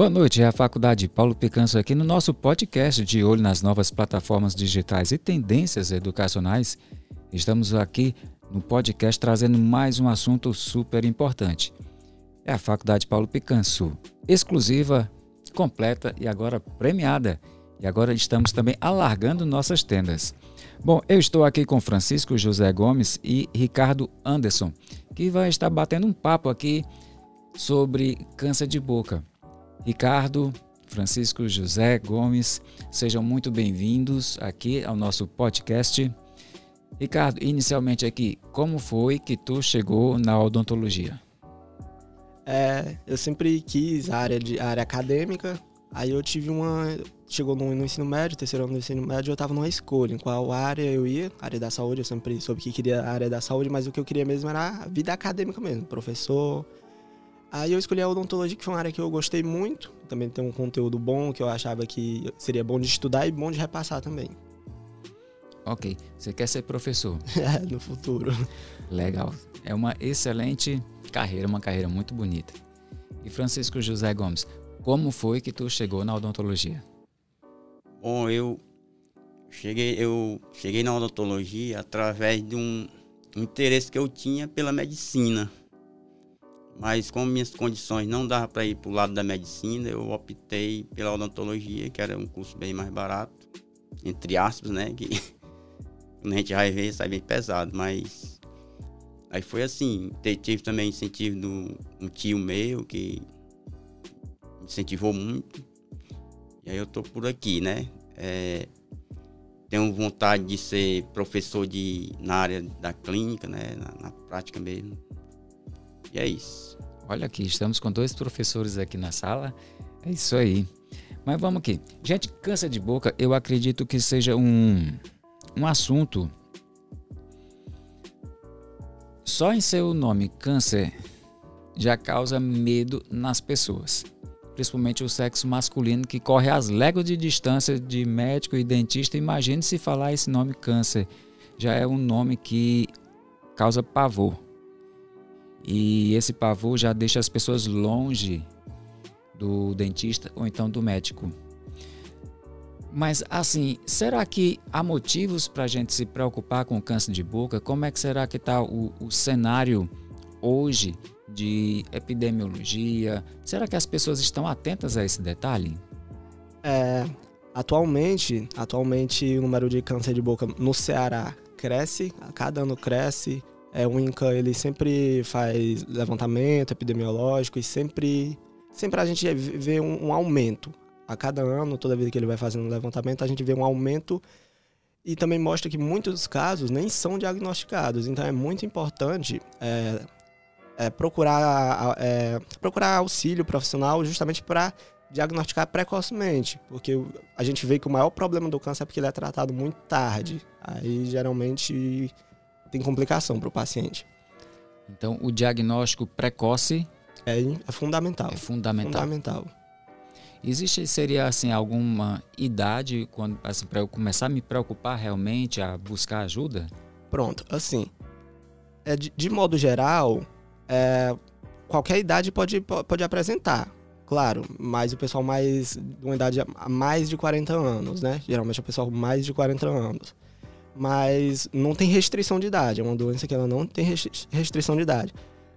Boa noite, é a Faculdade Paulo Picanso aqui no nosso podcast de olho nas novas plataformas digitais e tendências educacionais. Estamos aqui no podcast trazendo mais um assunto super importante. É a Faculdade Paulo Picanso, exclusiva, completa e agora premiada. E agora estamos também alargando nossas tendas. Bom, eu estou aqui com Francisco José Gomes e Ricardo Anderson, que vai estar batendo um papo aqui sobre câncer de boca. Ricardo, Francisco José Gomes, sejam muito bem-vindos aqui ao nosso podcast. Ricardo, inicialmente aqui, como foi que tu chegou na odontologia? É, eu sempre quis a área, de, a área acadêmica, aí eu tive uma... Chegou no, no ensino médio, terceiro ano do ensino médio, eu estava numa escolha, em qual área eu ia, área da saúde, eu sempre soube que queria a área da saúde, mas o que eu queria mesmo era a vida acadêmica mesmo, professor, Aí eu escolhi a odontologia, que foi uma área que eu gostei muito. Também tem um conteúdo bom que eu achava que seria bom de estudar e bom de repassar também. Ok. Você quer ser professor? É, no futuro. Legal. É uma excelente carreira, uma carreira muito bonita. E Francisco José Gomes, como foi que tu chegou na odontologia? Bom, eu cheguei, eu cheguei na odontologia através de um interesse que eu tinha pela medicina. Mas como minhas condições não davam para ir para o lado da medicina, eu optei pela odontologia, que era um curso bem mais barato, entre aspas, né? Que quando a gente vai ver, sai bem pesado, mas aí foi assim. Tive também incentivo de um tio meu que incentivou muito. E aí eu tô por aqui, né? É, tenho vontade de ser professor de, na área da clínica, né? na, na prática mesmo. E é isso. Olha aqui, estamos com dois professores aqui na sala. É isso aí. Mas vamos aqui. Gente, câncer de boca, eu acredito que seja um, um assunto. Só em seu nome, câncer, já causa medo nas pessoas. Principalmente o sexo masculino que corre às léguas de distância de médico e dentista. Imagine se falar esse nome câncer. Já é um nome que causa pavor. E esse pavor já deixa as pessoas longe do dentista ou então do médico. Mas assim, será que há motivos para a gente se preocupar com câncer de boca? Como é que será que está o, o cenário hoje de epidemiologia? Será que as pessoas estão atentas a esse detalhe? É, atualmente, atualmente o número de câncer de boca no Ceará cresce, a cada ano cresce. É, o INCA ele sempre faz levantamento epidemiológico e sempre, sempre a gente vê um, um aumento. A cada ano, toda vez que ele vai fazendo um levantamento, a gente vê um aumento e também mostra que muitos casos nem são diagnosticados. Então é muito importante é, é, procurar, é, procurar auxílio profissional justamente para diagnosticar precocemente, porque a gente vê que o maior problema do câncer é porque ele é tratado muito tarde. Aí geralmente tem complicação para o paciente. Então, o diagnóstico precoce é, é fundamental. É fundamental. Fundamental. Existe seria assim alguma idade quando assim para eu começar a me preocupar realmente a buscar ajuda? Pronto, assim, é de, de modo geral, é, qualquer idade pode, pode apresentar, claro, mas o pessoal mais de uma idade a mais de 40 anos, né? Geralmente é o pessoal mais de 40 anos mas não tem restrição de idade. É uma doença que ela não tem restrição de idade.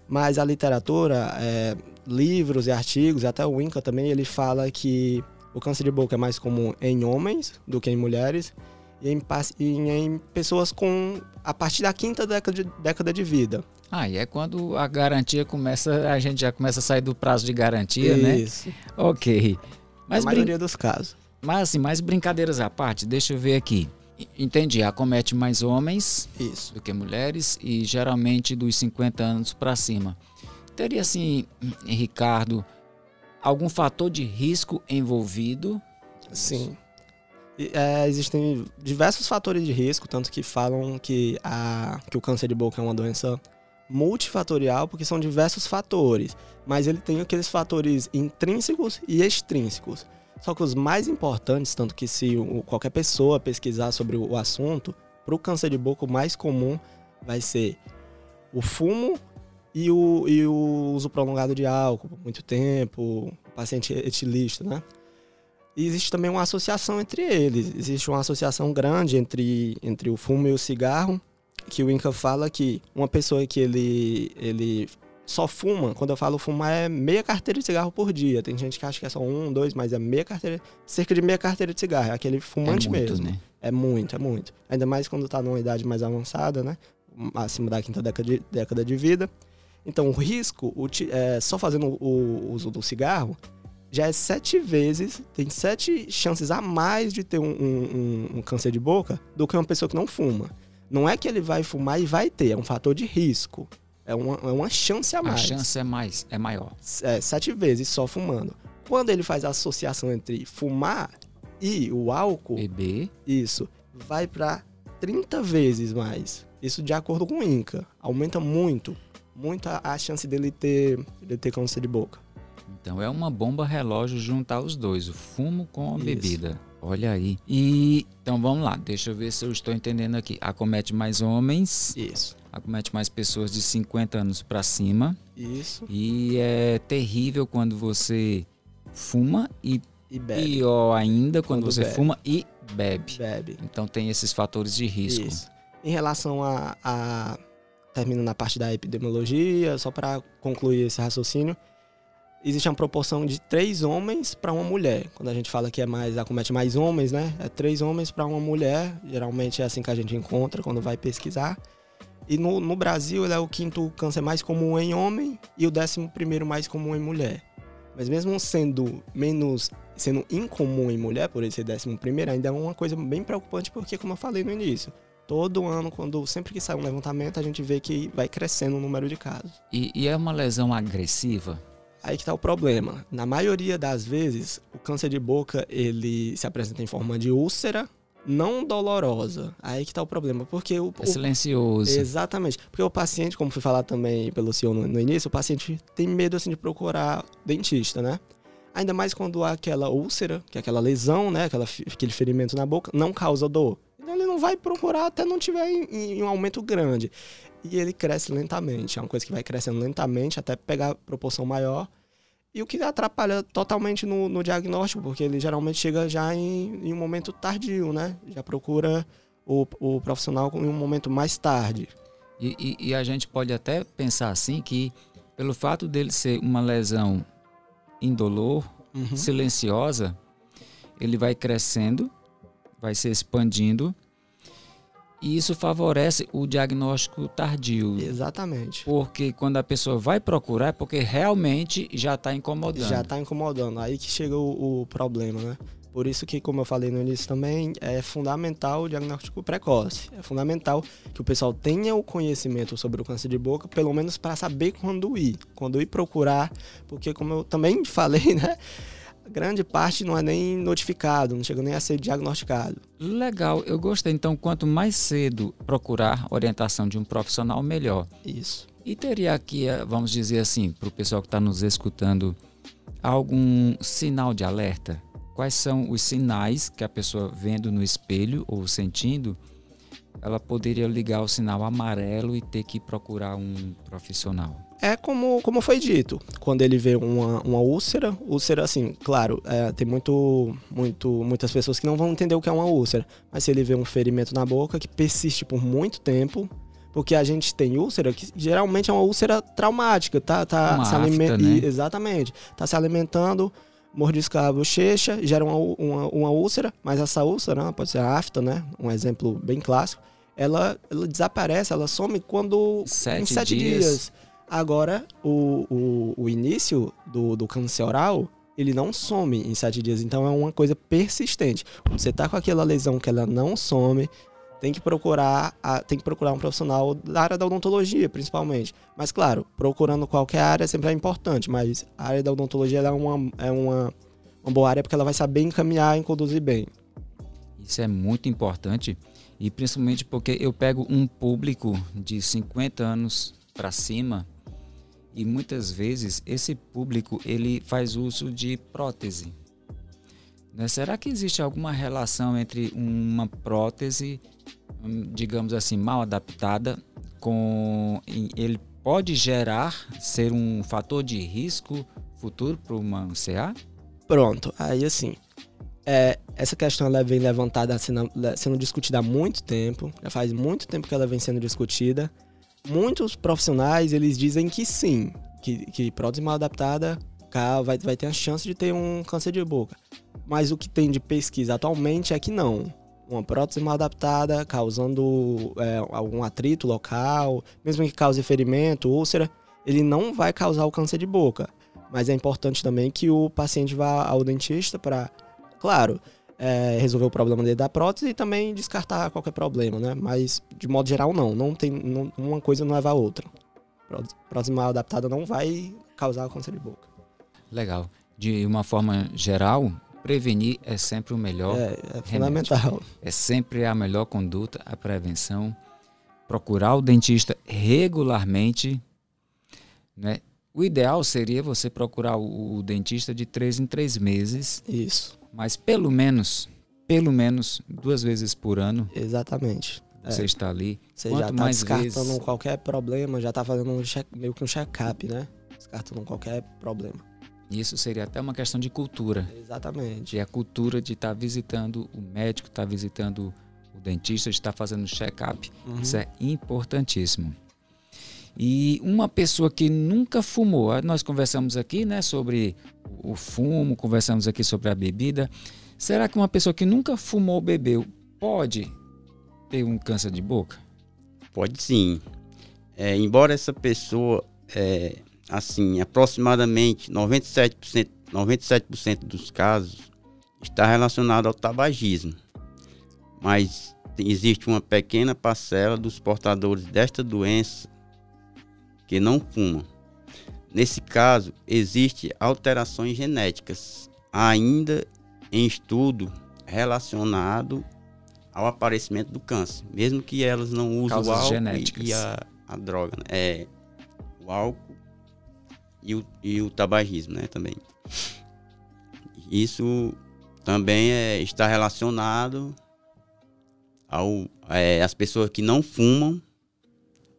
Mas a literatura, é, livros e artigos, até o INCA também, ele fala que o câncer de boca é mais comum em homens do que em mulheres e em, e em pessoas com a partir da quinta década de, década de vida. Ah, e é quando a garantia começa, a gente já começa a sair do prazo de garantia, Isso. né? Isso. Ok. Mas a maioria dos casos. Mas assim, mais brincadeiras à parte, deixa eu ver aqui. Entendi, acomete mais homens Isso. do que mulheres e geralmente dos 50 anos para cima. Teria assim, Ricardo, algum fator de risco envolvido? Sim. É, existem diversos fatores de risco, tanto que falam que, a, que o câncer de boca é uma doença multifatorial, porque são diversos fatores. Mas ele tem aqueles fatores intrínsecos e extrínsecos. Só que os mais importantes, tanto que se qualquer pessoa pesquisar sobre o assunto, para o câncer de boca o mais comum vai ser o fumo e o, e o uso prolongado de álcool por muito tempo, paciente etilista, né? E existe também uma associação entre eles. Existe uma associação grande entre, entre o fumo e o cigarro, que o Inca fala que uma pessoa que ele, ele só fuma, quando eu falo fumar, é meia carteira de cigarro por dia. Tem gente que acha que é só um, dois, mas é meia carteira, cerca de meia carteira de cigarro. É aquele fumante é muito, mesmo. Né? É muito, é muito. Ainda mais quando tá numa idade mais avançada, né? Acima da quinta década de, década de vida. Então, o risco, o, é, só fazendo o, o uso do cigarro, já é sete vezes, tem sete chances a mais de ter um, um, um, câncer de boca do que uma pessoa que não fuma. Não é que ele vai fumar e vai ter, é um fator de risco. É uma, é uma chance a mais. A chance é mais, é maior. É, sete vezes só fumando. Quando ele faz a associação entre fumar e o álcool. Beber. Isso. Vai para 30 vezes mais. Isso de acordo com o INCA. Aumenta muito, muito a, a chance dele ter, dele ter câncer de boca. Então é uma bomba relógio juntar os dois, o fumo com a Isso. bebida. Olha aí. E então vamos lá, deixa eu ver se eu estou entendendo aqui. Acomete mais homens. Isso. Acomete mais pessoas de 50 anos para cima. Isso. E é terrível quando você fuma e, e bebe. pior ainda quando, quando você bebe. fuma e bebe. Bebe. Então tem esses fatores de risco. Isso. Em relação a, a termino na parte da epidemiologia, só para concluir esse raciocínio, existe uma proporção de três homens para uma mulher. Quando a gente fala que é mais, acomete mais homens, né? É três homens para uma mulher. Geralmente é assim que a gente encontra quando vai pesquisar. E no, no Brasil ele é o quinto câncer mais comum em homem e o décimo primeiro mais comum em mulher. Mas mesmo sendo menos, sendo incomum em mulher, por ele ser décimo primeiro, ainda é uma coisa bem preocupante porque, como eu falei no início, todo ano, quando sempre que sai um levantamento, a gente vê que vai crescendo o número de casos. E, e é uma lesão agressiva? Aí que está o problema. Na maioria das vezes, o câncer de boca ele se apresenta em forma de úlcera não dolorosa. Aí que está o problema, porque o, é silencioso. exatamente, porque o paciente, como fui falar também pelo senhor no, no, início, o paciente tem medo assim de procurar dentista, né? Ainda mais quando há aquela úlcera, que é aquela lesão, né, aquela, aquele ferimento na boca, não causa dor. Então ele não vai procurar até não tiver em, em um aumento grande e ele cresce lentamente. É uma coisa que vai crescendo lentamente até pegar proporção maior. E o que atrapalha totalmente no, no diagnóstico, porque ele geralmente chega já em, em, um momento tardio, né? Já procura o, o profissional em um momento mais tarde. E, e, e, a gente pode até pensar assim que, pelo fato dele ser uma lesão indolor, uhum. silenciosa, ele vai crescendo, vai se expandindo e isso favorece o diagnóstico tardio. Exatamente. Porque quando a pessoa vai procurar é porque realmente já está incomodando. Já está incomodando. Aí que chega o, o, problema, né? Por isso que, como eu falei no início também, é fundamental o diagnóstico precoce. É fundamental que o pessoal tenha o conhecimento sobre o câncer de boca, pelo menos para saber quando ir. Quando ir procurar, porque como eu também falei, né? Grande parte não é nem notificado, não chega nem a ser diagnosticado. Legal, eu gostei. Então, quanto mais cedo procurar orientação de um profissional, melhor. Isso. E teria aqui, eh, vamos dizer assim, para o pessoal que está nos escutando, algum sinal de alerta? Quais são os sinais que a pessoa vendo no espelho ou sentindo, ela poderia ligar o sinal amarelo e ter que procurar um profissional? É como, como foi dito, quando ele vê uma, uma úlcera, úlcera assim, claro, é, tem muito, muito, muitas pessoas que não vão entender o que é uma úlcera, mas se ele vê um ferimento na boca que persiste por muito tempo, porque a gente tem úlcera que geralmente é uma úlcera traumática, tá, tá uma se né? exatamente, tá se alimentando, mordisca a bochecha, gera uma, uma, uma úlcera, mas essa úlcera, né, pode ser a afta, né, um exemplo bem clássico, ela, ela desaparece, ela some quando sete em sete dias. dias Agora, o, o, o início do, do câncer oral, ele não some em sete dias. Então é uma coisa persistente. Quando você tá com aquela lesão que ela não some, tem que procurar, tem que procurar um profissional da área da odontologia, principalmente. Mas claro, procurando qualquer área sempre é importante, mas a área da odontologia é uma, é uma, uma boa área porque ela vai saber encaminhar e conduzir bem. Isso é muito importante e principalmente porque eu pego um público de 50 anos para cima e muitas vezes esse público ele faz uso de prótese. Né? Será que existe alguma relação entre uma prótese, hum, digamos assim, mal adaptada, com ele pode gerar ser um fator de risco futuro para uma CA? Pronto, aí assim, é, essa questão ela vem levantada, sendo, sendo discutida há muito tempo, já faz muito tempo que ela vem sendo discutida. Muitos profissionais, eles dizem que sim, que, que prótese mal adaptada vai, vai ter a chance de ter um câncer de boca. Mas o que tem de pesquisa atualmente é que não. Uma prótese mal adaptada, causando é, algum atrito local, mesmo que cause ferimento, úlcera, ele não vai causar o câncer de boca. Mas é importante também que o paciente vá ao dentista para, claro, é, resolver o problema dele da prótese e também descartar qualquer problema, né? Mas, de modo geral, não. não tem, não, uma coisa não leva a outra. Prótese mal adaptada não vai causar câncer de boca. Legal. De uma forma geral, prevenir é sempre o melhor. É, é fundamental. É sempre a melhor conduta, a prevenção. Procurar o dentista regularmente. Né? O ideal seria você procurar o, o dentista de três em três meses. Isso. Mas pelo menos, pelo menos duas vezes por ano. Exatamente. Você é. está ali. Você Quanto já está descartando vezes... qualquer problema, já está fazendo um check, meio que um check-up, né? Descartando qualquer problema. Isso seria até uma questão de cultura. Exatamente. E a cultura de estar tá visitando o médico, estar tá visitando o dentista, de estar tá fazendo check-up. Uhum. Isso é importantíssimo. E uma pessoa que nunca fumou, ah, nós conversamos aqui né, sobre o fumo, conversamos aqui sobre a bebida. Será que uma pessoa que nunca fumou ou bebeu pode ter um câncer de boca? Pode sim. É, embora essa pessoa é, assim, aproximadamente 97%, 97% dos casos está relacionado ao tabagismo. Mas existe uma pequena parcela dos portadores desta doença que não fumam. Nesse caso, existe alterações genéticas ainda em estudo relacionado ao aparecimento do câncer, mesmo que elas não usem Causas o álcool genéticas. e a, a droga. Né? É, o álcool e o, e o tabagismo, né, também. Isso também é, está relacionado ao é, as pessoas que não fumam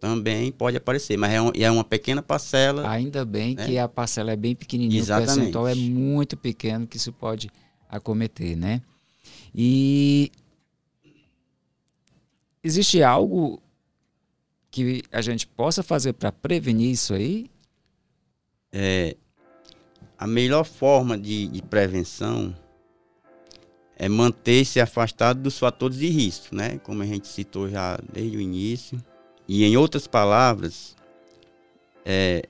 também pode aparecer, mas é, um, é uma pequena parcela. Ainda bem né? que a parcela é bem pequenininha, Exatamente. o percentual é muito pequeno que isso pode acometer, né? E existe algo que a gente possa fazer para prevenir isso aí? é, a melhor forma de, de prevenção é manter-se afastado dos fatores de risco, né? Como a gente citou já desde o início. E em outras palavras, é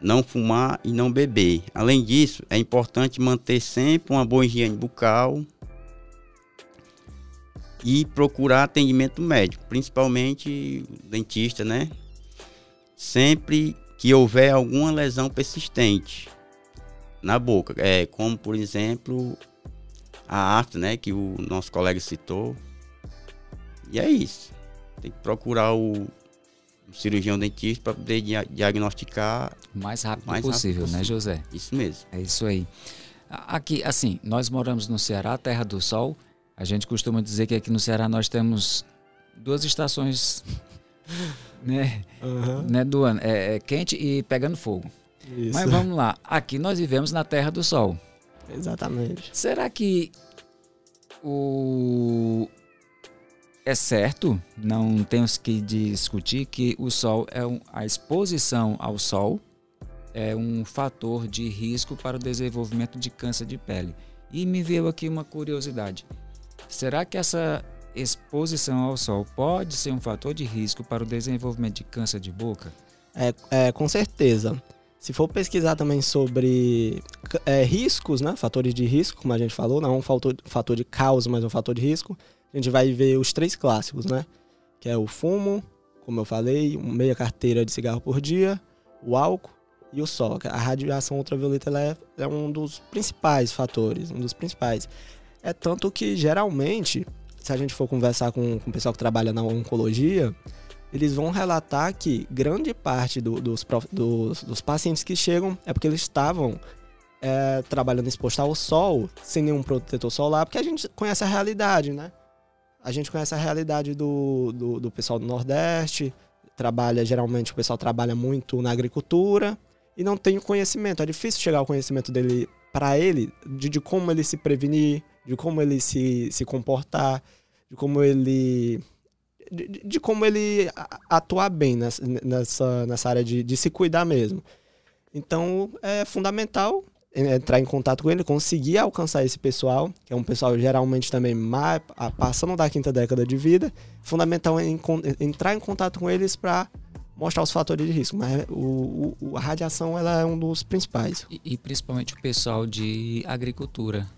não fumar e não beber. Além disso, é importante manter sempre uma boa higiene bucal e procurar atendimento médico, principalmente dentista, né? Sempre que houver alguma lesão persistente na boca, é, como por exemplo a afta, né, que o nosso colega citou. E é isso. Tem que procurar o, o cirurgião dentista para poder dia diagnosticar o mais rápido, mais possível, rápido possível, né, José? Isso mesmo. É isso aí. Aqui, assim, nós moramos no Ceará, terra do sol. A gente costuma dizer que aqui no Ceará nós temos duas estações né, uhum. né do ano. É, é, quente e pegando fogo. Isso. Mas vamos lá. Aqui nós vivemos na Terra do Sol. Exatamente. Será que o é certo? Não temos que discutir que o Sol é um, a exposição ao Sol é um fator de risco para o desenvolvimento de câncer de pele. E me veio aqui uma curiosidade. Será que essa exposição ao sol pode ser um fator de risco para o desenvolvimento de câncer de boca? É, é com certeza. Se for pesquisar também sobre é, riscos, né, fatores de risco, como a gente falou, não um fator, fator de causa, mas um fator de risco, a gente vai ver os três clássicos, né? Que é o fumo, como eu falei, meia carteira de cigarro por dia, o álcool e o sol. A radiação ultravioleta é, é um dos principais fatores, um dos principais. É tanto que geralmente se a gente for conversar com, com o pessoal que trabalha na oncologia, eles vão relatar que grande parte do, dos, dos, dos, pacientes que chegam é porque eles estavam é, trabalhando exposto ao sol, sem nenhum protetor solar, porque a gente conhece a realidade, né? A gente conhece a realidade do, do, do pessoal do Nordeste, trabalha, geralmente o pessoal trabalha muito na agricultura, e não tem o conhecimento. É difícil chegar ao conhecimento dele para ele, de, de, como ele se prevenir, de como ele se, se comportar, de como ele. De, de como ele atuar bem nessa, nessa, nessa área de, de se cuidar mesmo. Então é fundamental entrar em contato com ele, conseguir alcançar esse pessoal, que é um pessoal geralmente também mais, passando da quinta década de vida, fundamental em, entrar em contato com eles para mostrar os fatores de risco, mas o, o, a radiação ela é um dos principais. E, e principalmente o pessoal de agricultura.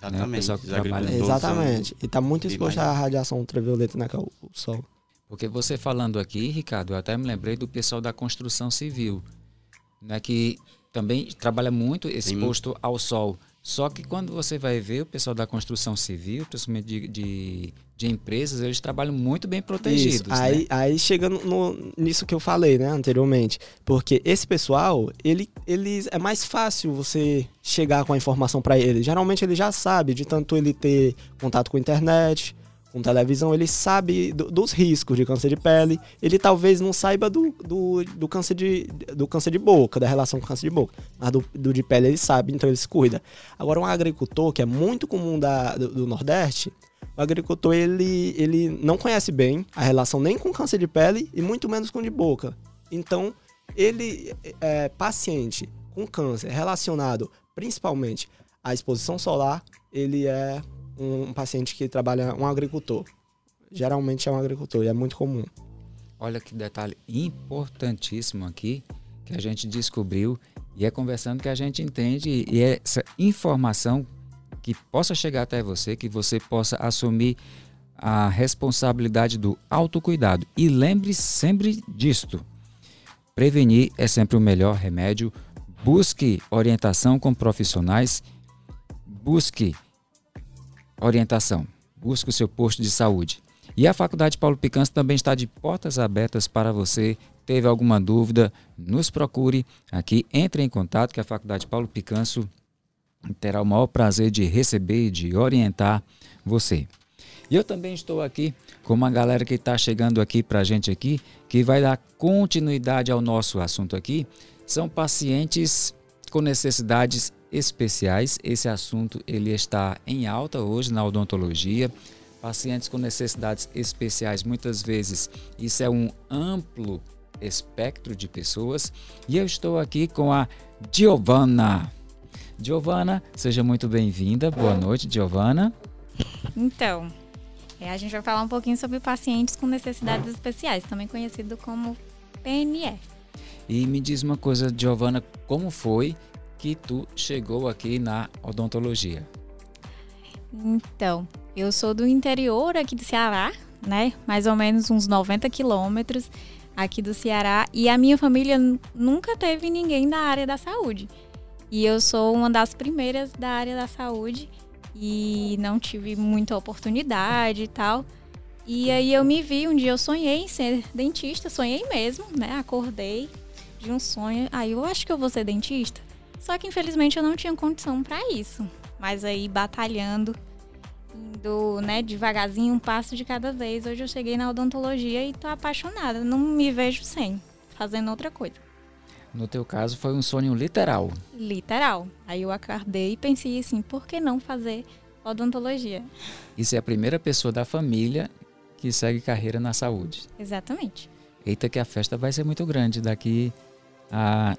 Exatamente. Né? O pessoal que trabalha. Exatamente. E está muito exposto à radiação ultravioleta, né, que é o, o sol. Porque você falando aqui, Ricardo, eu até me lembrei do pessoal da construção civil, né, que também trabalha muito exposto ao sol. Só que quando você vai ver o pessoal da construção civil, principalmente de, de, de empresas, eles trabalham muito bem protegidos. Isso. Aí, né? aí chega no, nisso que eu falei, né, anteriormente. Porque esse pessoal, ele, eles é mais fácil você chegar com a informação para ele. Geralmente ele já sabe, de tanto ele ter contato com a internet, com televisão, ele sabe do, dos riscos de câncer de pele. Ele talvez não saiba do, do, do, câncer, de, do câncer de boca, da relação com câncer de boca. Mas do, do de pele ele sabe, então ele se cuida. Agora, um agricultor, que é muito comum da, do, do Nordeste, o agricultor ele, ele não conhece bem a relação nem com câncer de pele e muito menos com de boca. Então, ele é paciente com câncer relacionado principalmente à exposição solar, ele é um paciente que trabalha, um agricultor. Geralmente é um agricultor e é muito comum. Olha que detalhe importantíssimo aqui que a gente descobriu e é conversando que a gente entende e é essa informação que possa chegar até você, que você possa assumir a responsabilidade do autocuidado. E lembre sempre disto: prevenir é sempre o melhor remédio. Busque orientação com profissionais, busque orientação. Busque o seu posto de saúde. E a Faculdade Paulo Picanso também está de portas abertas para você. Teve alguma dúvida? Nos procure aqui, entre em contato que a Faculdade Paulo Picanso terá o maior prazer de receber e de orientar você. E eu também estou aqui com uma galera que está chegando aqui para a gente aqui, que vai dar continuidade ao nosso assunto aqui. São pacientes com necessidades especiais. Esse assunto ele está em alta hoje na odontologia. Pacientes com necessidades especiais, muitas vezes isso é um amplo espectro de pessoas. E eu estou aqui com a Giovana. Giovana, seja muito bem-vinda. Boa noite, Giovana. Então, é, a gente vai falar um pouquinho sobre pacientes com necessidades especiais, também conhecido como PNE. E me diz uma coisa, Giovana, como foi que tu chegou aqui na odontologia? Então, eu sou do interior aqui do Ceará, né? Mais ou menos uns 90 quilômetros aqui do Ceará. E a minha família nunca teve ninguém da área da saúde. E eu sou uma das primeiras da área da saúde e não tive muita oportunidade e tal. E aí eu me vi, um dia eu sonhei em ser dentista, sonhei mesmo, né? Acordei de um sonho. Aí eu acho que eu vou ser dentista. Só que infelizmente eu não tinha condição para isso. Mas aí batalhando, indo, né, devagarzinho, um passo de cada vez. Hoje eu cheguei na odontologia e tô apaixonada. Não me vejo sem, fazendo outra coisa. No teu caso foi um sonho literal. Literal. Aí eu acordei e pensei assim, por que não fazer odontologia? Isso é a primeira pessoa da família que segue carreira na saúde. Exatamente. Eita que a festa vai ser muito grande daqui a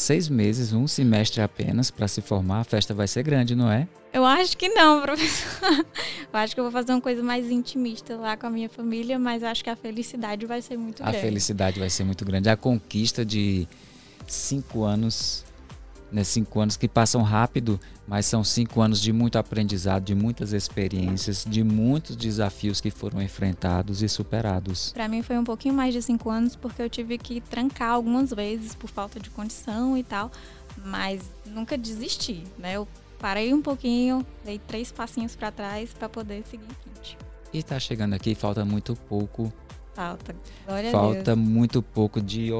seis meses, um semestre apenas para se formar, a festa vai ser grande, não é? Eu acho que não, professor. Eu acho que eu vou fazer uma coisa mais intimista lá com a minha família, mas acho que a felicidade vai ser muito a grande. A felicidade vai ser muito grande. A conquista de cinco anos né, cinco anos que passam rápido, mas são cinco anos de muito aprendizado, de muitas experiências, de muitos desafios que foram enfrentados e superados. Para mim foi um pouquinho mais de cinco anos porque eu tive que trancar algumas vezes por falta de condição e tal, mas nunca desisti, né? Eu parei um pouquinho, dei três passinhos para trás para poder seguir em frente. E está chegando aqui, falta muito pouco. Falta. Glória falta muito pouco de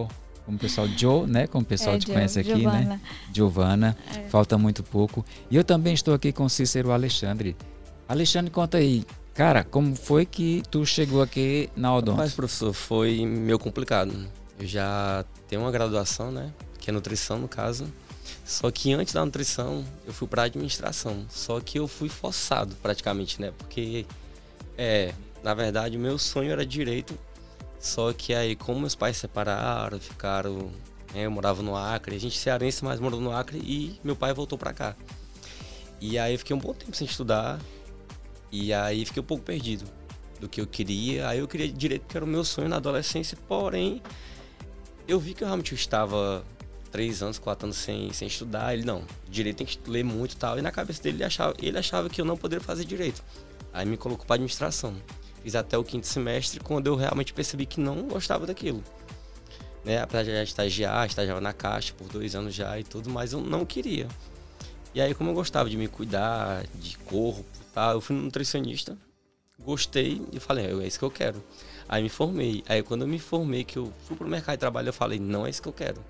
como o pessoal Joe, né? Como o pessoal é, te conhece aqui, Giovana. né? Giovana. É. Falta muito pouco. E eu também estou aqui com Cícero Alexandre. Alexandre, conta aí. Cara, como foi que tu chegou aqui na Odonto? Mas, professor, foi meio complicado. Eu já tenho uma graduação, né? que é nutrição no caso. Só que antes da nutrição, eu fui para administração. Só que eu fui forçado praticamente, né? Porque, é, na verdade, o meu sonho era direito. Só que aí, como meus pais se separaram, ficaram. Né, eu morava no Acre, a gente é cearense, mas morou no Acre e meu pai voltou para cá. E aí eu fiquei um bom tempo sem estudar. E aí fiquei um pouco perdido do que eu queria. Aí eu queria direito, que era o meu sonho na adolescência, porém, eu vi que eu realmente estava três anos, quatro anos sem, sem estudar. Ele, não, direito tem que ler muito e tal. E na cabeça dele, ele achava, ele achava que eu não poderia fazer direito. Aí me colocou para administração. Fiz até o quinto semestre, quando eu realmente percebi que não gostava daquilo. Né? Apesar já estagiar, estagiava na caixa por dois anos já e tudo, mas eu não queria. E aí, como eu gostava de me cuidar, de corpo tal, eu fui no nutricionista, gostei e falei, é, é isso que eu quero. Aí me formei. Aí quando eu me formei, que eu fui pro mercado de trabalho, eu falei, não é isso que eu quero.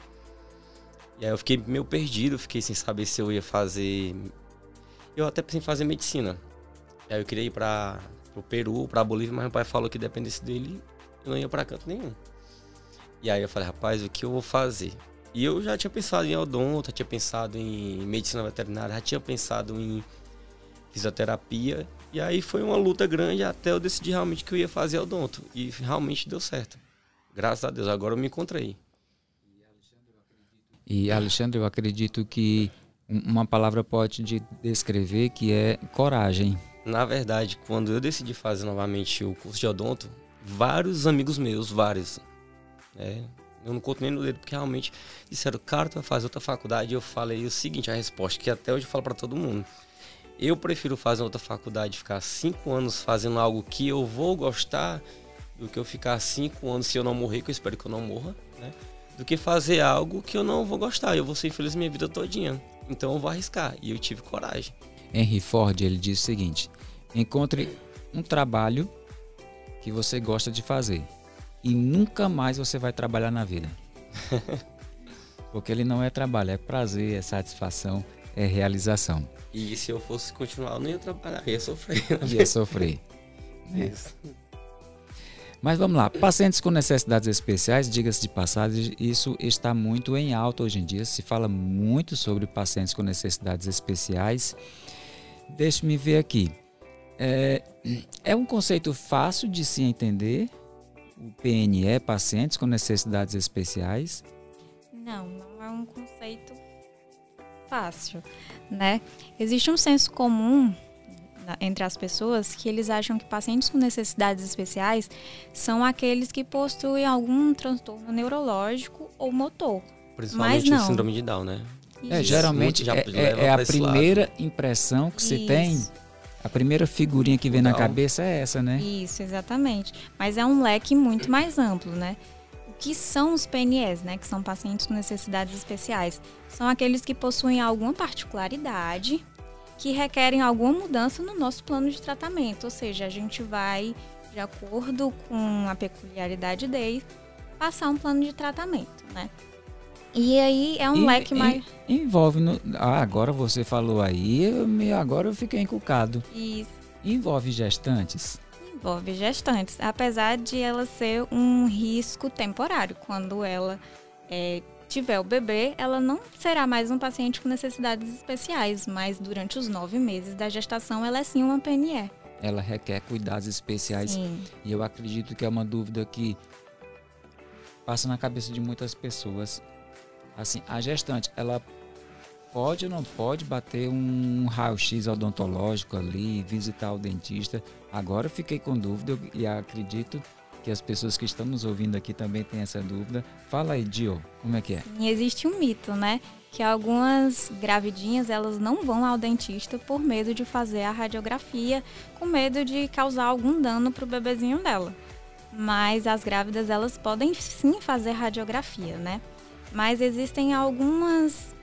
E aí eu fiquei meio perdido, fiquei sem saber se eu ia fazer. Eu até pensei em fazer medicina. Aí eu queria ir para o Peru, para Bolívia, mas meu pai falou que dependesse dele, eu não ia para canto nenhum. E aí eu falei, rapaz, o que eu vou fazer? E eu já tinha pensado em odonto, tinha pensado em medicina veterinária, já tinha pensado em fisioterapia. E aí foi uma luta grande até eu decidir realmente que eu ia fazer odonto. E realmente deu certo. Graças a Deus, agora eu me encontrei. E Alexandre, eu acredito que uma palavra pode descrever que é coragem. Na verdade, quando eu decidi fazer novamente o curso de odonto, vários amigos meus, vários, né? Eu não conto nem no dedo, porque realmente disseram, cara, tu vai fazer outra faculdade. E eu falei o seguinte, a resposta, que até hoje eu falo para todo mundo. Eu prefiro fazer outra faculdade, ficar cinco anos fazendo algo que eu vou gostar, do que eu ficar cinco anos se eu não morrer, que eu espero que eu não morra, né? do que fazer algo que eu não vou gostar. Eu vou ser infeliz minha vida todinha. Então eu vou arriscar. E eu tive coragem. Henry Ford, ele diz o seguinte: encontre um trabalho que você gosta de fazer e nunca mais você vai trabalhar na vida. Porque ele não é trabalho, é prazer, é satisfação, é realização. E se eu fosse continuar, eu não ia trabalhar, ia sofrer. Ia sofrer. Isso. Mas vamos lá, pacientes com necessidades especiais, diga-se de passagem, isso está muito em alta hoje em dia. Se fala muito sobre pacientes com necessidades especiais. Deixe-me ver aqui. É, é um conceito fácil de se entender, o PNE, pacientes com necessidades especiais? Não, não é um conceito fácil, né? Existe um senso comum entre as pessoas que eles acham que pacientes com necessidades especiais são aqueles que possuem algum transtorno neurológico ou motor. Principalmente Mas não. síndrome de Down, né? É, geralmente é, é, é a primeira lado. impressão que se tem. A primeira figurinha que vem Down. na cabeça é essa, né? Isso, exatamente. Mas é um leque muito mais amplo, né? O que são os PNEs, né? Que são pacientes com necessidades especiais. São aqueles que possuem alguma particularidade que requerem alguma mudança no nosso plano de tratamento, ou seja, a gente vai, de acordo com a peculiaridade deles, passar um plano de tratamento, né? E aí é um e, leque mais. Envolve. No... Ah, agora você falou aí, eu, agora eu fiquei encucado. Isso. Envolve gestantes? Envolve gestantes, apesar de ela ser um risco temporário, quando ela é, tiver o bebê, ela não será mais um paciente com necessidades especiais, mas durante os nove meses da gestação, ela é sim uma PNE. Ela requer cuidados especiais. Sim. E eu acredito que é uma dúvida que passa na cabeça de muitas pessoas. Assim, a gestante, ela pode ou não pode bater um raio-x odontológico ali, visitar o dentista? Agora eu fiquei com dúvida e acredito que as pessoas que estão nos ouvindo aqui também têm essa dúvida. Fala aí, Dio, como é que é? Existe um mito, né? Que algumas gravidinhas elas não vão ao dentista por medo de fazer a radiografia, com medo de causar algum dano para o bebezinho dela. Mas as grávidas elas podem sim fazer radiografia, né? Mas existem algumas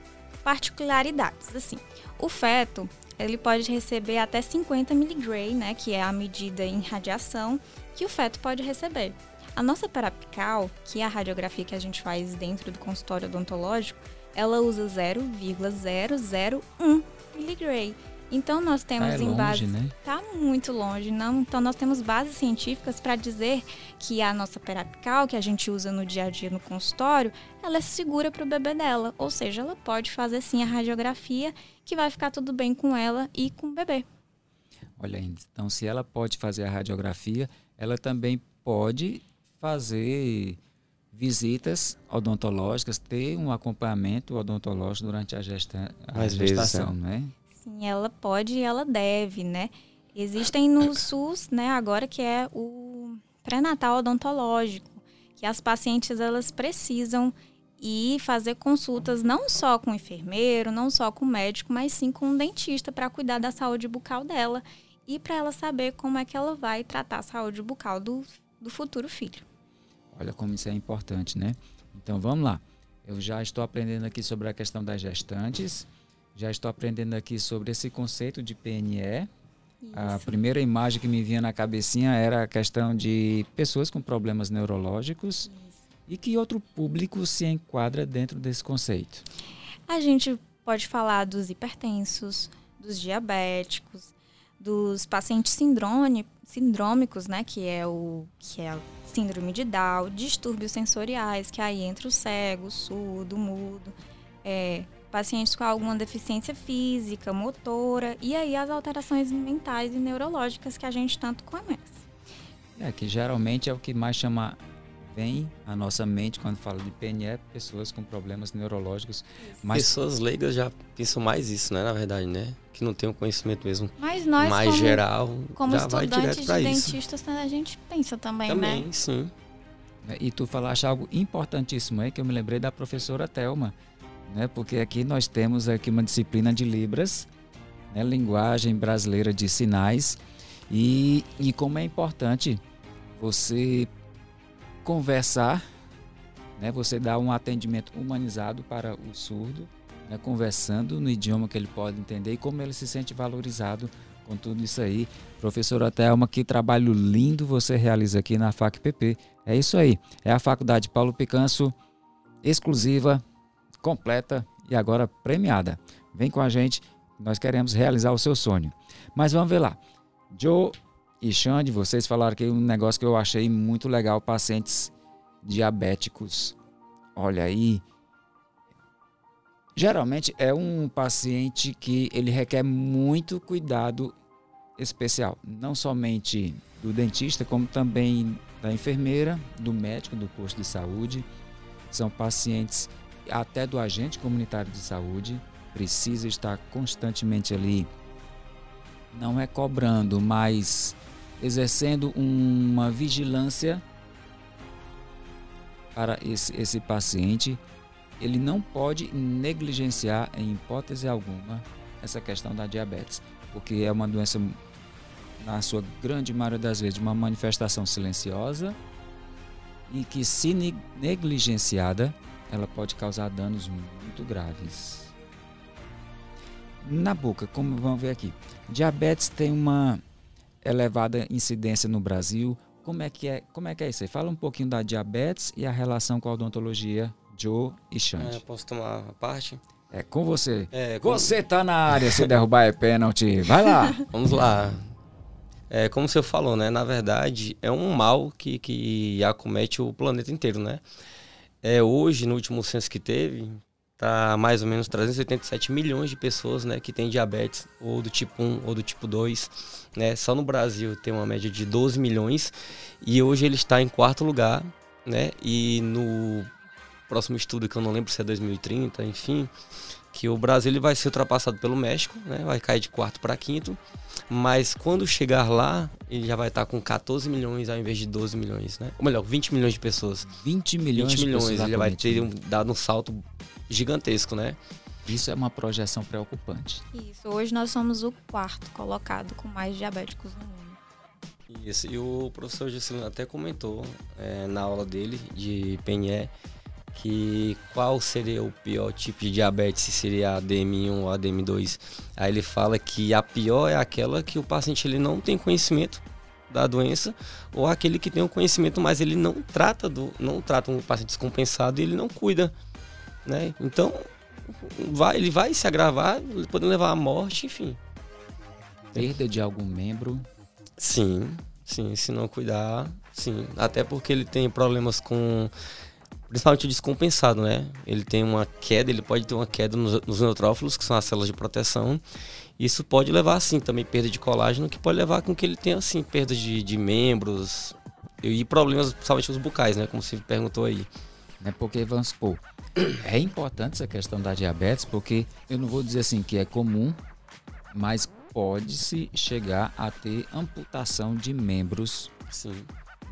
particularidades, assim. O feto, ele pode receber até 50 miligray, né, que é a medida em radiação que o feto pode receber. A nossa parapical, que é a radiografia que a gente faz dentro do consultório odontológico, ela usa 0,001 miligray. Então nós temos Ah, é em longe, base. né? Tá muito longe, não. Então nós temos bases científicas para dizer que a nossa perapical, que a gente usa no dia a dia no consultório, ela é segura para o bebê dela. Ou seja, ela pode fazer sim a radiografia, que vai ficar tudo bem com ela e com o bebê. Olha, então se ela pode fazer a radiografia, ela também pode fazer visitas odontológicas, ter um acompanhamento odontológico durante a, gesta a vezes, gestação, não é? Sim, ela pode e ela deve, né? Existem no SUS, né, agora que é o pré-natal odontológico, que as pacientes elas precisam ir fazer consultas não só com o enfermeiro, não só com o médico, mas sim com um dentista para cuidar da saúde bucal dela e para ela saber como é que ela vai tratar a saúde bucal do, do futuro filho. Olha como isso é importante, né? Então vamos lá. Eu já estou aprendendo aqui sobre a questão das gestantes, já estou aprendendo aqui sobre esse conceito de PNE. A primeira imagem que me vinha na cabecinha era a questão de pessoas com problemas neurológicos e que outro público se enquadra dentro desse conceito. A gente pode falar dos hipertensos, dos diabéticos, dos pacientes sindrone, sindrômicos, né, que é o que é a síndrome de Down, distúrbios sensoriais, que aí entra o cego, o surdo, o mudo, é, pacientes com alguma deficiência física, motora, e aí as alterações mentais e neurológicas que a gente tanto conhece. É que geralmente é o que mais chama vem à nossa mente quando fala de PNE, pessoas com problemas neurológicos, mas Pessoas leigas já pensam mais isso, né? Na verdade, né? Que não tem um conhecimento mesmo Mas nós, mais como, geral, como já vai estudantes direto de isso. dentistas, a gente pensa também, Também, né? sim. né, E tu falaste algo importantíssimo aí que eu me lembrei da professora Telma, né? Porque aqui nós temos aqui uma disciplina de Libras, né? linguagem brasileira de sinais e, e como é importante você conversar, né? Você dar um atendimento humanizado para o surdo, né? conversando no idioma que ele pode entender e como ele se sente valorizado com tudo isso aí. Professora Thelma, que trabalho lindo você realiza aqui na FACPP. É isso aí. É a Faculdade Paulo Picanso, exclusiva, completa e agora premiada. Vem com a gente, nós queremos realizar o seu sonho. Mas vamos ver lá. Joe e Xande, vocês falaram aqui um negócio que eu achei muito legal, pacientes diabéticos. Olha aí. Geralmente é um paciente que ele requer muito cuidado especial, não somente do dentista, como também da enfermeira, do médico do posto de saúde. São pacientes até do agente comunitário de saúde, precisa estar constantemente ali, não é cobrando, mas exercendo uma vigilância para esse, esse paciente. Ele não pode negligenciar, em hipótese alguma, essa questão da diabetes, porque é uma doença, na sua grande maioria das vezes, uma manifestação silenciosa e que, se ne- negligenciada, ela pode causar danos muito graves. Na boca, como vamos ver aqui, diabetes tem uma elevada incidência no Brasil. Como é que é, como é, que é isso aí? Fala um pouquinho da diabetes e a relação com a odontologia, Joe e É, Xande. posso tomar a parte? É com você. É, como- Você tá na área, se derrubar é pênalti. Vai lá. Vamos lá. É, como você falou, né? Na verdade, é um mal que, que acomete o planeta inteiro, né? É, hoje, no último censo que teve, tá mais ou menos 387 milhões de pessoas, né, que têm diabetes, ou do tipo 1 ou do tipo 2, né? Só no Brasil tem uma média de 12 milhões e hoje ele está em quarto lugar, né? E no próximo estudo, que eu não lembro se é 2030, enfim, que o Brasil ele vai ser ultrapassado pelo México, né? Vai cair de quarto para quinto. Mas quando chegar lá, ele já vai estar com 14 milhões ao invés de 12 milhões, né? Ou melhor, 20 milhões de pessoas. 20 milhões 20 de milhões, pessoas ele vai ter um, dado um salto gigantesco, né? Isso é uma projeção preocupante. Isso, hoje nós somos o quarto colocado com mais diabéticos no mundo. Isso, e o professor Juscelino até comentou é, na aula dele de PNE que qual seria o pior tipo de diabetes, se seria a DM1 ou a DM2. Aí ele fala que a pior é aquela que o paciente ele não tem conhecimento da doença ou aquele que tem o conhecimento, mas ele não trata do, não trata um paciente descompensado e ele não cuida, né? Então vai, ele vai se agravar, podendo levar à morte, enfim. Perda de algum membro? Sim, sim. Se não cuidar, sim. Até porque ele tem problemas com principalmente o descompensado, né? Ele tem uma queda, ele pode ter uma queda nos, nos neutrófilos, que são as células de proteção. Isso pode levar, assim, também perda de colágeno, que pode levar com que ele tenha, assim, perda de, de membros e problemas, principalmente os bucais, né? Como você perguntou aí. É porque, vamos supor, é importante essa questão da diabetes, porque eu não vou dizer assim que é comum, mas pode-se chegar a ter amputação de membros. Sim.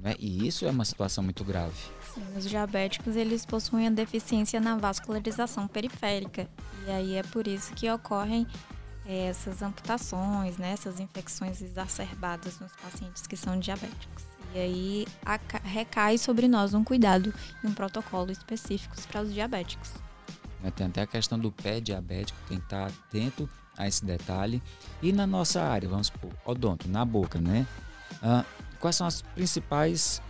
Né? E isso é uma situação muito grave. Sim, os diabéticos eles possuem a deficiência na vascularização periférica. E aí é por isso que ocorrem é, essas amputações, né, essas infecções exacerbadas nos pacientes que são diabéticos. E aí a, recai sobre nós um cuidado e um protocolo específicos para os diabéticos. Tem até a questão do pé diabético, tem que estar atento a esse detalhe. E na nossa área, vamos supor, odonto, na boca, né? Ah, quais são as principais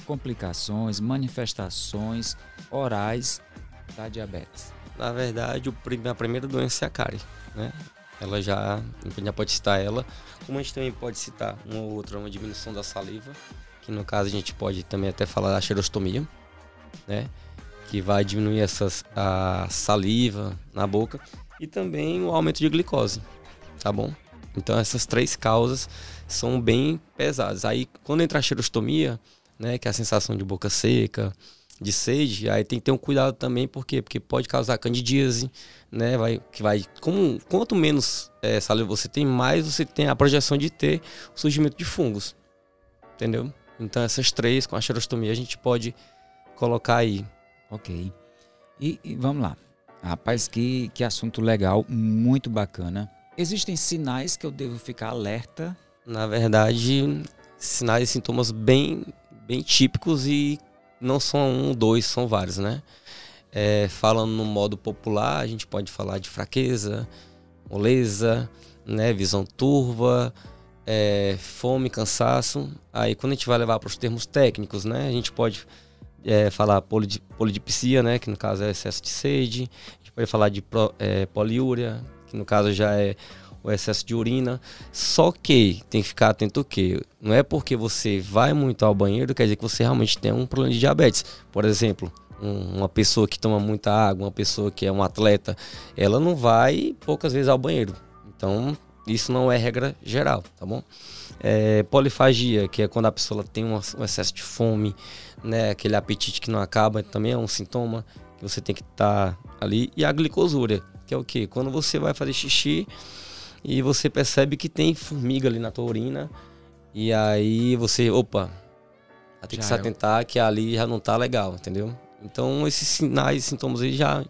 complicações, manifestações orais da diabetes? Na verdade, a primeira doença é a cárie, né? Ela já, já pode citar ela, como a gente também pode citar uma ou outra, uma diminuição da saliva, que no caso a gente pode também até falar da xerostomia, né? Que vai diminuir essas, a saliva na boca e também o aumento de glicose, tá bom? Então essas três causas são bem pesadas. Aí quando entra a xerostomia, né, que é a sensação de boca seca, de sede, aí tem que ter um cuidado também, por quê? Porque pode causar candidíase, né, vai, que vai, como, quanto menos é, saliva você tem, mais você tem a projeção de ter o surgimento de fungos, entendeu? Então essas três, com a xerostomia, a gente pode colocar aí. Ok. E, e vamos lá. Rapaz, que, que assunto legal, muito bacana. Existem sinais que eu devo ficar alerta? Na verdade, sinais e sintomas bem bem típicos e não são um, dois, são vários, né? É, falando no modo popular, a gente pode falar de fraqueza, moleza, né, visão turva, é, fome, cansaço. Aí quando a gente vai levar para os termos técnicos, né, a gente pode é, falar polid, polidipsia, né, que no caso é excesso de sede. A gente pode falar de pro, é, poliúria, que no caso já é o excesso de urina. Só que tem que ficar atento que não é porque você vai muito ao banheiro quer dizer que você realmente tem um problema de diabetes. Por exemplo, um, uma pessoa que toma muita água, uma pessoa que é um atleta, ela não vai poucas vezes ao banheiro. Então, isso não é regra geral, tá bom? É, polifagia, que é quando a pessoa tem um, um excesso de fome, né, aquele apetite que não acaba, também é um sintoma que você tem que estar tá ali. E a glicosúria, que é o que? Quando você vai fazer xixi, e você percebe que tem formiga ali na tua urina. E aí você, opa, tem que se é atentar que ali já não tá legal, entendeu? Então esses sinais e sintomas aí já a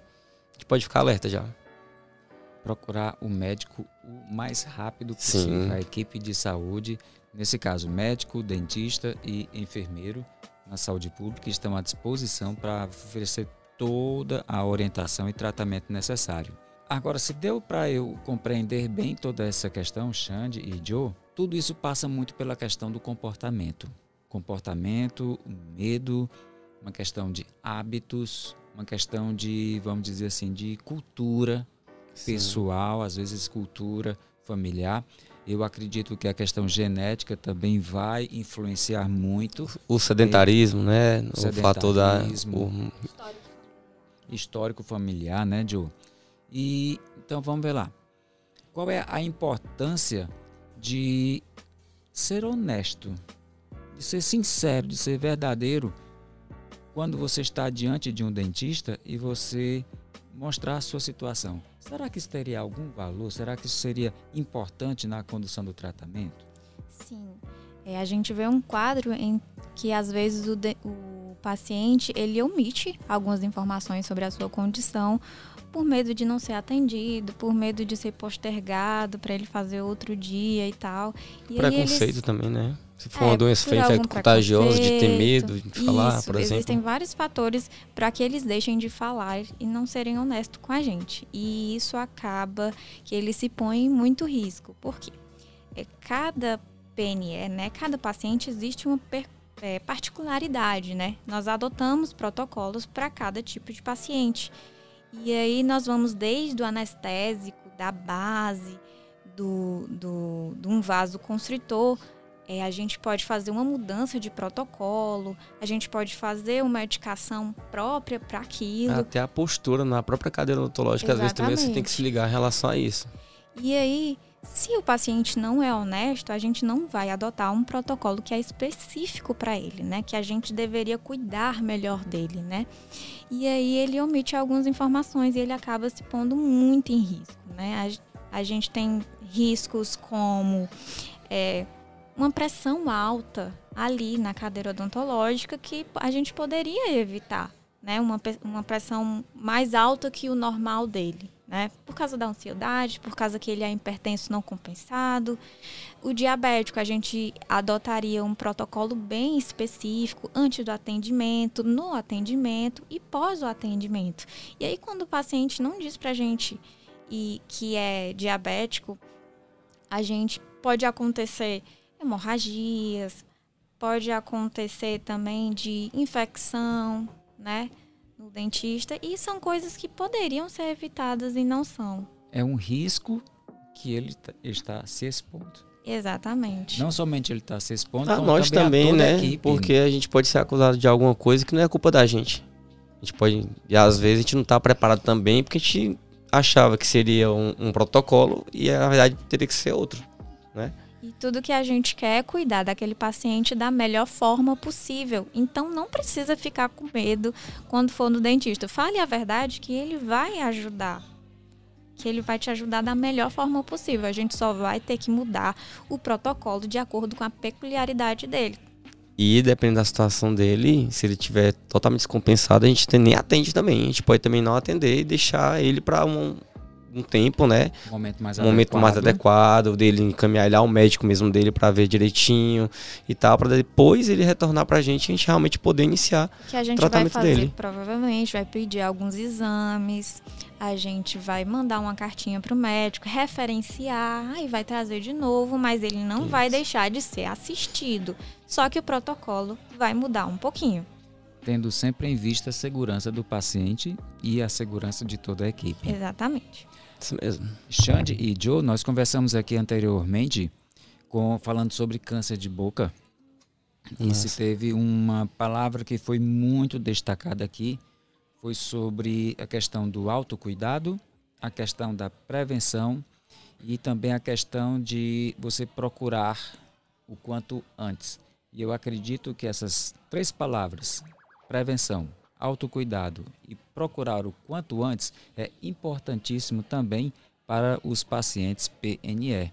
gente pode ficar alerta já. Procurar o médico o mais rápido possível, Sim. a equipe de saúde, nesse caso médico, dentista e enfermeiro na saúde pública estão à disposição para oferecer toda a orientação e tratamento necessário. Agora, se deu para eu compreender bem toda essa questão, Xande e Joe, tudo isso passa muito pela questão do comportamento. Comportamento, medo, uma questão de hábitos, uma questão de, vamos dizer assim, de cultura Sim. pessoal, às vezes cultura familiar. Eu acredito que a questão genética também vai influenciar muito. O sedentarismo, né? O, o fator da. O... Histórico familiar, né, Joe? E então vamos ver lá. Qual é a importância de ser honesto, de ser sincero, de ser verdadeiro quando você está diante de um dentista e você mostrar a sua situação? Será que isso teria algum valor? Será que isso seria importante na condução do tratamento? Sim. É, a gente vê um quadro em que às vezes o, de, o paciente ele omite algumas informações sobre a sua condição por medo de não ser atendido, por medo de ser postergado para ele fazer outro dia e tal. E Preconceito eles... também, né? Se for é, uma doença feita contagiosa, de ter medo de falar, Isso, por exemplo. Existem vários fatores para que eles deixem de falar e não serem honestos com a gente. E isso acaba que eles se põem em muito risco. Por quê? É, cada PNE, né? Cada paciente existe uma é, particularidade, né? Nós adotamos protocolos para cada tipo de paciente. E aí nós vamos desde o anestésico, da base, do, do, do um vaso constritor, é, a gente pode fazer uma mudança de protocolo, a gente pode fazer uma medicação própria para aquilo. Até a postura na própria cadeira odontológica, às vezes também você tem que se ligar em relação a isso. E aí, se o paciente não é honesto, a gente não vai adotar um protocolo que é específico para ele, né? Que a gente deveria cuidar melhor dele, né? E aí ele omite algumas informações e ele acaba se pondo muito em risco, né? A, a gente tem riscos como é, uma pressão alta ali na cadeira odontológica que a gente poderia evitar, né? Uma, uma pressão mais alta que o normal dele, né? Por causa da ansiedade, por causa que ele é hipertenso não compensado. O diabético, a gente adotaria um protocolo bem específico antes do atendimento, no atendimento e pós o atendimento. E aí, quando o paciente não diz pra gente e que é diabético, a gente pode acontecer hemorragias, pode acontecer também de infecção, né, no dentista, e são coisas que poderiam ser evitadas e não são. É um risco que ele está se expondo. Exatamente. Não somente ele está se expondo, a como nós também, também, né? Equipe. Porque a gente pode ser acusado de alguma coisa que não é culpa da gente. A gente pode, e às vezes a gente não está preparado também, porque a gente achava que seria um, um protocolo e na verdade teria que ser outro, né? E tudo que a gente quer é cuidar daquele paciente da melhor forma possível. Então não precisa ficar com medo quando for no dentista. Fale a verdade que ele vai ajudar. Que ele vai te ajudar da melhor forma possível. A gente só vai ter que mudar o protocolo de acordo com a peculiaridade dele. E dependendo da situação dele, se ele tiver totalmente descompensado, a gente nem atende também. A gente pode também não atender e deixar ele para um, um tempo, né? Um momento mais um adequado. momento mais adequado dele encaminhar ele ao médico mesmo dele para ver direitinho e tal, para depois ele retornar para a gente e a gente realmente poder iniciar que a gente o tratamento vai fazer, dele. Provavelmente vai pedir alguns exames, a gente vai mandar uma cartinha para o médico, referenciar e vai trazer de novo, mas ele não Isso. vai deixar de ser assistido. Só que o protocolo vai mudar um pouquinho tendo sempre em vista a segurança do paciente e a segurança de toda a equipe. Exatamente. Isso mesmo. Xande e Joe, nós conversamos aqui anteriormente com, falando sobre câncer de boca. Nossa. E se teve uma palavra que foi muito destacada aqui, foi sobre a questão do autocuidado, a questão da prevenção e também a questão de você procurar o quanto antes. E eu acredito que essas três palavras, prevenção, autocuidado e procurar o quanto antes é importantíssimo também para os pacientes PNE,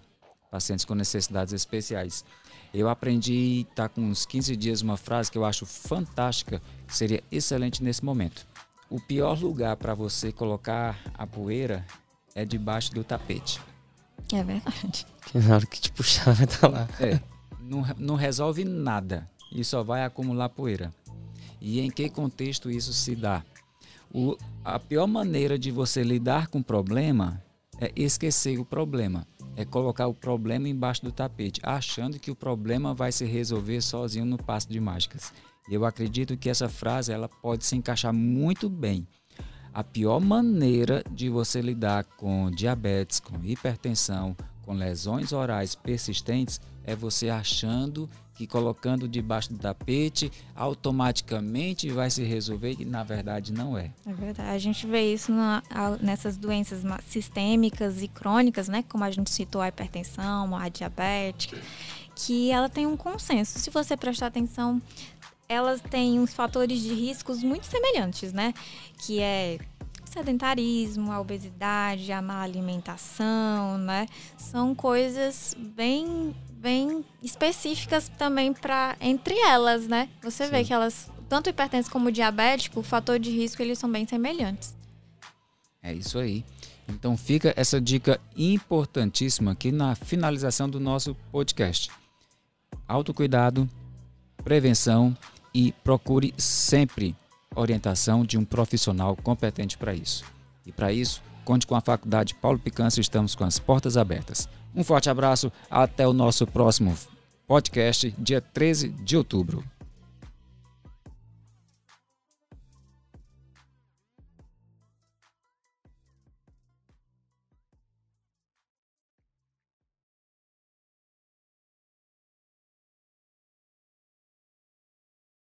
pacientes com necessidades especiais. Eu aprendi, está com uns 15 dias, uma frase que eu acho fantástica, que seria excelente nesse momento. O pior lugar para você colocar a poeira é debaixo do tapete. É verdade. Que na hora que te puxar vai estar tá lá. É, não, não resolve nada e só vai acumular poeira. E em que contexto isso se dá? O, a pior maneira de você lidar com o problema é esquecer o problema. É colocar o problema embaixo do tapete, achando que o problema vai se resolver sozinho no passo de mágicas. Eu acredito que essa frase ela pode se encaixar muito bem. A pior maneira de você lidar com diabetes, com hipertensão, com lesões orais persistentes é você achando que colocando debaixo do tapete automaticamente vai se resolver e na verdade não é. É verdade. A gente vê isso na, nessas doenças sistêmicas e crônicas, né? Como a gente citou a hipertensão, a diabetes, que ela tem um consenso. Se você prestar atenção, elas têm uns fatores de riscos muito semelhantes, né? Que é sedentarismo, a obesidade, a má alimentação, né? São coisas bem bem específicas também para entre elas, né? Você Sim. vê que elas, tanto hipertenso como diabético, o fator de risco eles são bem semelhantes. É isso aí. Então fica essa dica importantíssima aqui na finalização do nosso podcast. Autocuidado, prevenção e procure sempre orientação de um profissional competente para isso. E para isso, conte com a Faculdade Paulo Picança, estamos com as portas abertas. Um forte abraço, até o nosso próximo podcast, dia 13 de outubro.